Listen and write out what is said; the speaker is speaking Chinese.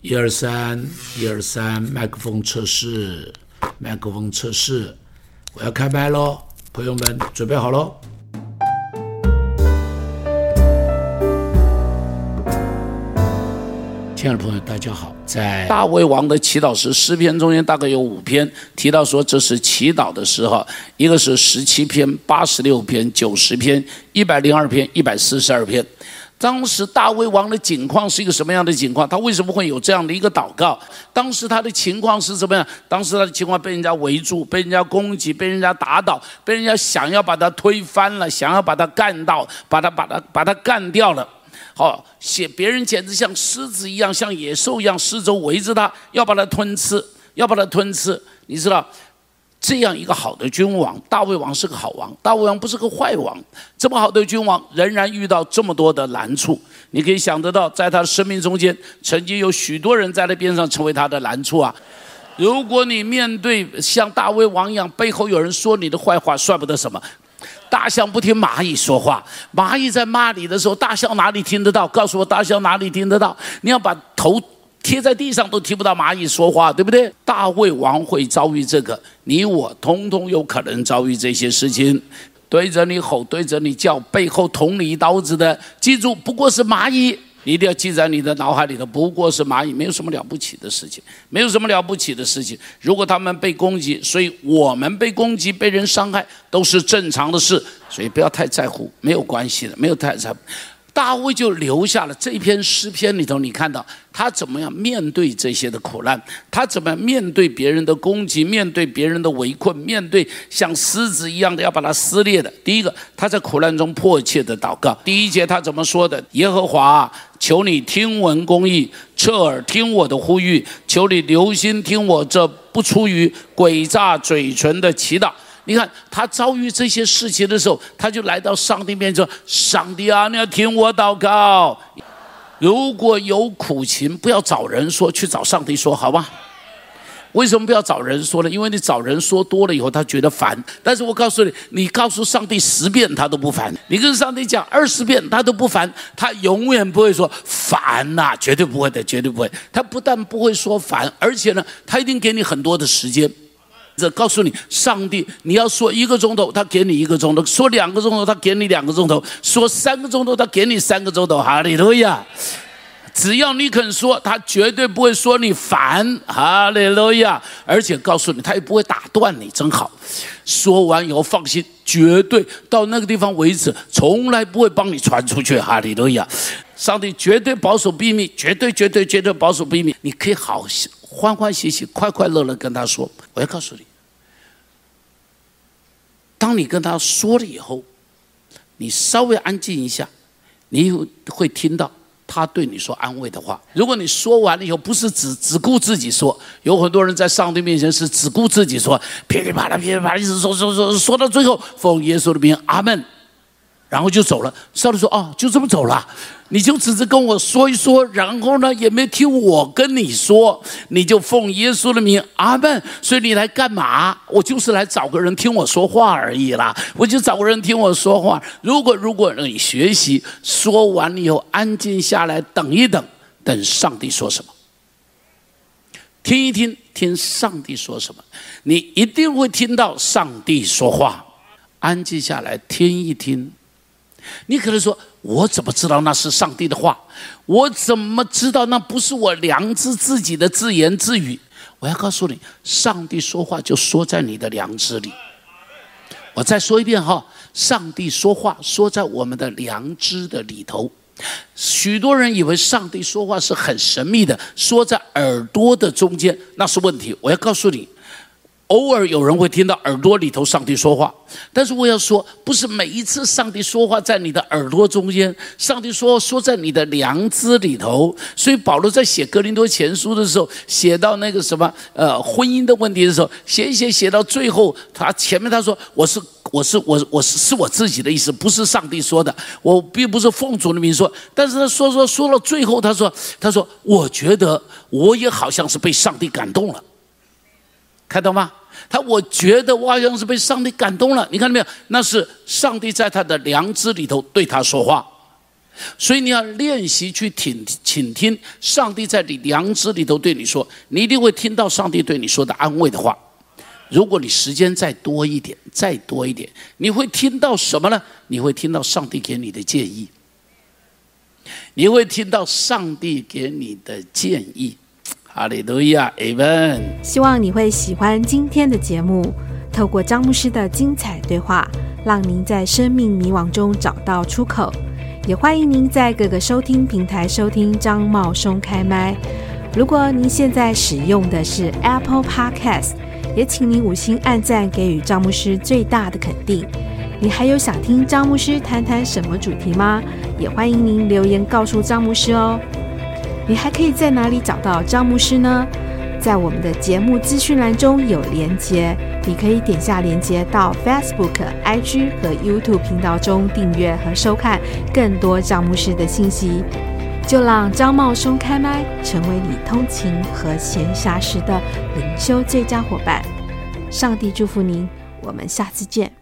一二三，一二三，麦克风测试，麦克风测试，我要开麦喽，朋友们准备好喽。亲爱的朋友，大家好。在大卫王的祈祷诗诗篇中间，大概有五篇提到说这是祈祷的时候，一个是十七篇、八十六篇、九十篇、一百零二篇、一百四十二篇。当时大卫王的境况是一个什么样的境况？他为什么会有这样的一个祷告？当时他的情况是怎么样？当时他的情况被人家围住，被人家攻击，被人家打倒，被人家想要把他推翻了，想要把他干倒，把他把他把他干掉了。好，写别人简直像狮子一样，像野兽一样，四周围着他，要把他吞吃，要把他吞吃。你知道，这样一个好的君王，大卫王是个好王，大卫王不是个坏王。这么好的君王，仍然遇到这么多的难处。你可以想得到，在他的生命中间，曾经有许多人在他边上成为他的难处啊。如果你面对像大卫王一样，背后有人说你的坏话，算不得什么。大象不听蚂蚁说话，蚂蚁在骂你的时候，大象哪里听得到？告诉我，大象哪里听得到？你要把头贴在地上，都听不到蚂蚁说话，对不对？大卫王会遭遇这个，你我通通有可能遭遇这些事情。对着你吼，对着你叫，背后捅你一刀子的，记住，不过是蚂蚁。一定要记在你的脑海里头，不过是蚂蚁，没有什么了不起的事情，没有什么了不起的事情。如果他们被攻击，所以我们被攻击、被人伤害都是正常的事，所以不要太在乎，没有关系的，没有太在。大卫就留下了这篇诗篇里头，你看到他怎么样面对这些的苦难，他怎么样面对别人的攻击，面对别人的围困，面对像狮子一样的要把它撕裂的。第一个，他在苦难中迫切的祷告。第一节他怎么说的？耶和华，求你听闻公义，侧耳听我的呼吁，求你留心听我这不出于诡诈嘴唇的祈祷。你看他遭遇这些事情的时候，他就来到上帝面前说：“上帝啊，你要听我祷告。如果有苦情，不要找人说，去找上帝说，好吧？为什么不要找人说呢？因为你找人说多了以后，他觉得烦。但是我告诉你，你告诉上帝十遍，他都不烦；你跟上帝讲二十遍，他都不烦。他永远不会说烦呐，绝对不会的，绝对不会。他不但不会说烦，而且呢，他一定给你很多的时间。”这告诉你，上帝，你要说一个钟头，他给你一个钟头；说两个钟头，他给你两个钟头；说三个钟头，他给你三个钟头。哈利路亚！只要你肯说，他绝对不会说你烦。哈利路亚！而且告诉你，他也不会打断你，真好。说完以后放心，绝对到那个地方为止，从来不会帮你传出去。哈利路亚！上帝绝对保守秘密，绝对绝对绝对保守秘密。你可以好欢欢喜喜、快快乐乐跟他说。我要告诉你。当你跟他说了以后，你稍微安静一下，你会听到他对你说安慰的话。如果你说完了以后，不是只只顾自己说，有很多人在上帝面前是只顾自己说，噼里啪啦、噼里啪啦，一直说说说，说到最后，奉耶稣的名，阿门。然后就走了。上帝说：“哦，就这么走了，你就只是跟我说一说，然后呢，也没听我跟你说，你就奉耶稣的名，阿门。所以你来干嘛？我就是来找个人听我说话而已啦。我就找个人听我说话。如果如果你学习说完了以后，安静下来，等一等，等上帝说什么，听一听，听上帝说什么，你一定会听到上帝说话。安静下来，听一听。”你可能说：“我怎么知道那是上帝的话？我怎么知道那不是我良知自己的自言自语？”我要告诉你，上帝说话就说在你的良知里。我再说一遍哈，上帝说话说在我们的良知的里头。许多人以为上帝说话是很神秘的，说在耳朵的中间，那是问题。我要告诉你。偶尔有人会听到耳朵里头上帝说话，但是我要说，不是每一次上帝说话在你的耳朵中间，上帝说说在你的良知里头。所以保罗在写格林多前书的时候，写到那个什么呃婚姻的问题的时候，写一写写到最后，他前面他说我是我是我我是是我自己的意思，不是上帝说的，我并不是奉主的名说。但是他说说说到最后，他说他说我觉得我也好像是被上帝感动了。看到吗？他我觉得我好像是被上帝感动了。你看到没有？那是上帝在他的良知里头对他说话。所以你要练习去听，倾听上帝在你良知里头对你说，你一定会听到上帝对你说的安慰的话。如果你时间再多一点，再多一点，你会听到什么呢？你会听到上帝给你的建议，你会听到上帝给你的建议。哈利路亚，Amen。希望你会喜欢今天的节目，透过张牧师的精彩对话，让您在生命迷惘中找到出口。也欢迎您在各个收听平台收听张茂松开麦。如果您现在使用的是 Apple Podcast，也请您五星按赞，给予张牧师最大的肯定。你还有想听张牧师谈谈什么主题吗？也欢迎您留言告诉张牧师哦。你还可以在哪里找到张牧师呢？在我们的节目资讯栏中有连接，你可以点下连接到 Facebook、IG 和 YouTube 频道中订阅和收看更多张牧师的信息。就让张茂松开麦，成为你通勤和闲暇时的灵修最佳伙伴。上帝祝福您，我们下次见。